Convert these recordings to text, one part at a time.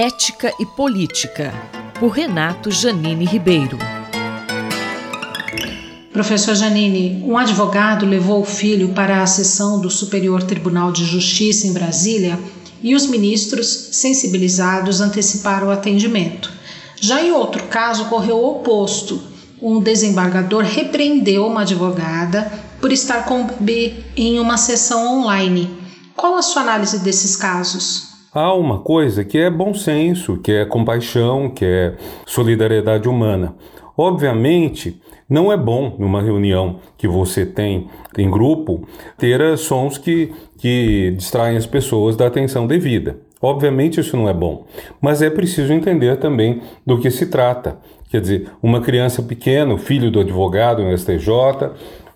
Ética e Política, por Renato Janine Ribeiro. Professor Janine, um advogado levou o filho para a sessão do Superior Tribunal de Justiça em Brasília e os ministros, sensibilizados, anteciparam o atendimento. Já em outro caso, ocorreu o oposto. Um desembargador repreendeu uma advogada por estar com o bebê em uma sessão online. Qual a sua análise desses casos? Há uma coisa que é bom senso, que é compaixão, que é solidariedade humana. Obviamente, não é bom numa reunião que você tem em grupo ter sons que, que distraem as pessoas da atenção devida. Obviamente isso não é bom, mas é preciso entender também do que se trata. Quer dizer, uma criança pequena, filho do advogado no STJ,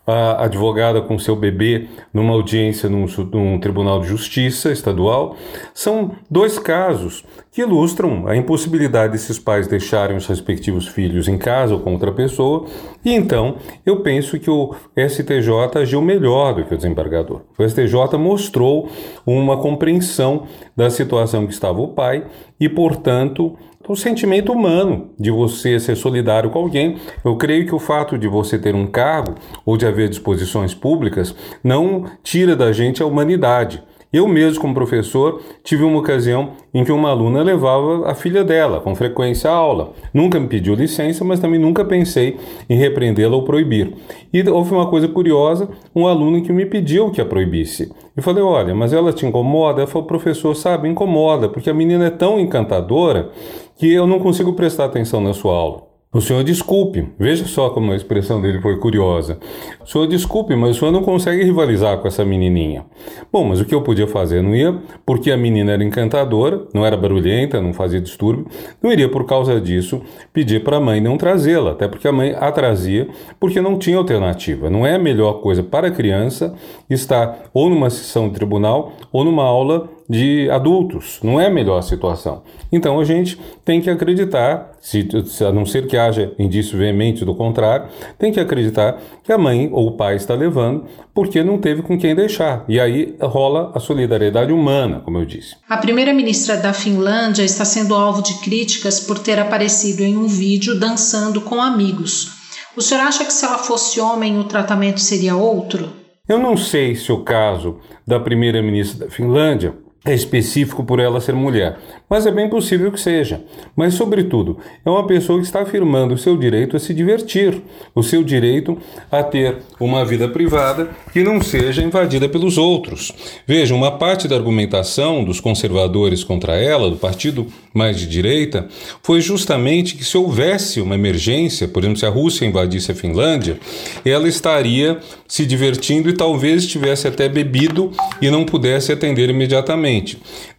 a advogada com seu bebê numa audiência num, num, tribunal de justiça estadual. São dois casos que ilustram a impossibilidade desses pais deixarem os respectivos filhos em casa ou com outra pessoa. E então eu penso que o STJ agiu melhor do que o desembargador. O STJ mostrou uma compreensão da situação que estava o pai e, portanto, o sentimento humano de você ser solidário com alguém. Eu creio que o fato de você ter um cargo ou de haver disposições públicas não tira da gente a humanidade. Eu mesmo, como professor, tive uma ocasião em que uma aluna levava a filha dela com frequência à aula. Nunca me pediu licença, mas também nunca pensei em repreendê-la ou proibir. E houve uma coisa curiosa, um aluno que me pediu que a proibisse. E falei, olha, mas ela te incomoda? Ela falou, professor, sabe, incomoda, porque a menina é tão encantadora que eu não consigo prestar atenção na sua aula. O senhor desculpe, veja só como a expressão dele foi curiosa. O senhor desculpe, mas o senhor não consegue rivalizar com essa menininha. Bom, mas o que eu podia fazer? Não ia, porque a menina era encantadora, não era barulhenta, não fazia distúrbio, não iria por causa disso pedir para a mãe não trazê-la, até porque a mãe a trazia porque não tinha alternativa. Não é a melhor coisa para a criança estar ou numa sessão de tribunal ou numa aula de adultos. Não é a melhor situação. Então a gente tem que acreditar, se, a não ser que haja indício veemente do contrário, tem que acreditar que a mãe ou o pai está levando porque não teve com quem deixar. E aí rola a solidariedade humana, como eu disse. A primeira-ministra da Finlândia está sendo alvo de críticas por ter aparecido em um vídeo dançando com amigos. O senhor acha que se ela fosse homem o tratamento seria outro? Eu não sei se o caso da primeira-ministra da Finlândia é específico por ela ser mulher, mas é bem possível que seja. Mas, sobretudo, é uma pessoa que está afirmando o seu direito a se divertir, o seu direito a ter uma vida privada que não seja invadida pelos outros. Veja, uma parte da argumentação dos conservadores contra ela, do partido mais de direita, foi justamente que se houvesse uma emergência, por exemplo, se a Rússia invadisse a Finlândia, ela estaria se divertindo e talvez tivesse até bebido e não pudesse atender imediatamente.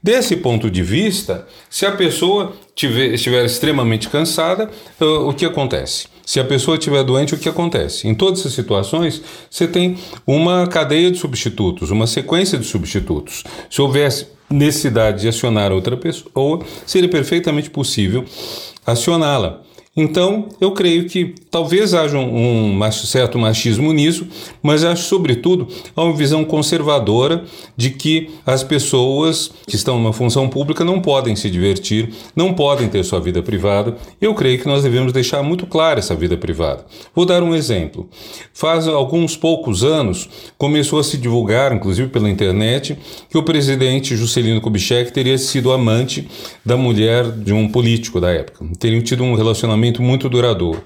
Desse ponto de vista, se a pessoa tiver, estiver extremamente cansada, o que acontece? Se a pessoa estiver doente, o que acontece? Em todas essas situações, você tem uma cadeia de substitutos, uma sequência de substitutos. Se houvesse necessidade de acionar outra pessoa, seria perfeitamente possível acioná-la. Então, eu creio que talvez haja um, um certo machismo nisso, mas acho, sobretudo, há uma visão conservadora de que as pessoas que estão numa função pública não podem se divertir, não podem ter sua vida privada. Eu creio que nós devemos deixar muito clara essa vida privada. Vou dar um exemplo. Faz alguns poucos anos começou a se divulgar, inclusive pela internet, que o presidente Juscelino Kubitschek teria sido amante da mulher de um político da época. Teriam tido um relacionamento relacionamento muito duradouro.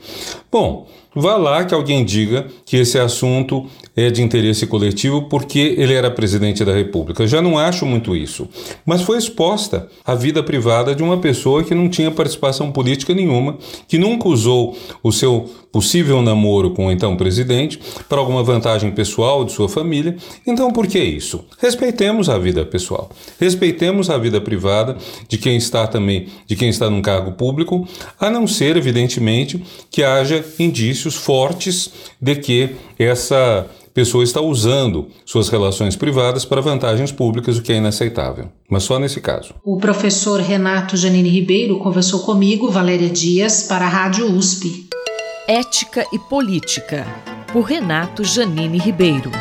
Bom, Vá lá que alguém diga que esse assunto é de interesse coletivo porque ele era presidente da República. Já não acho muito isso. Mas foi exposta a vida privada de uma pessoa que não tinha participação política nenhuma, que nunca usou o seu possível namoro com o então presidente para alguma vantagem pessoal de sua família. Então, por que isso? Respeitemos a vida pessoal. Respeitemos a vida privada de quem está também, de quem está num cargo público, a não ser, evidentemente, que haja indícios indícios fortes de que essa pessoa está usando suas relações privadas para vantagens públicas, o que é inaceitável. Mas só nesse caso. O professor Renato Janine Ribeiro conversou comigo, Valéria Dias, para a Rádio USP. Ética e Política, por Renato Janine Ribeiro.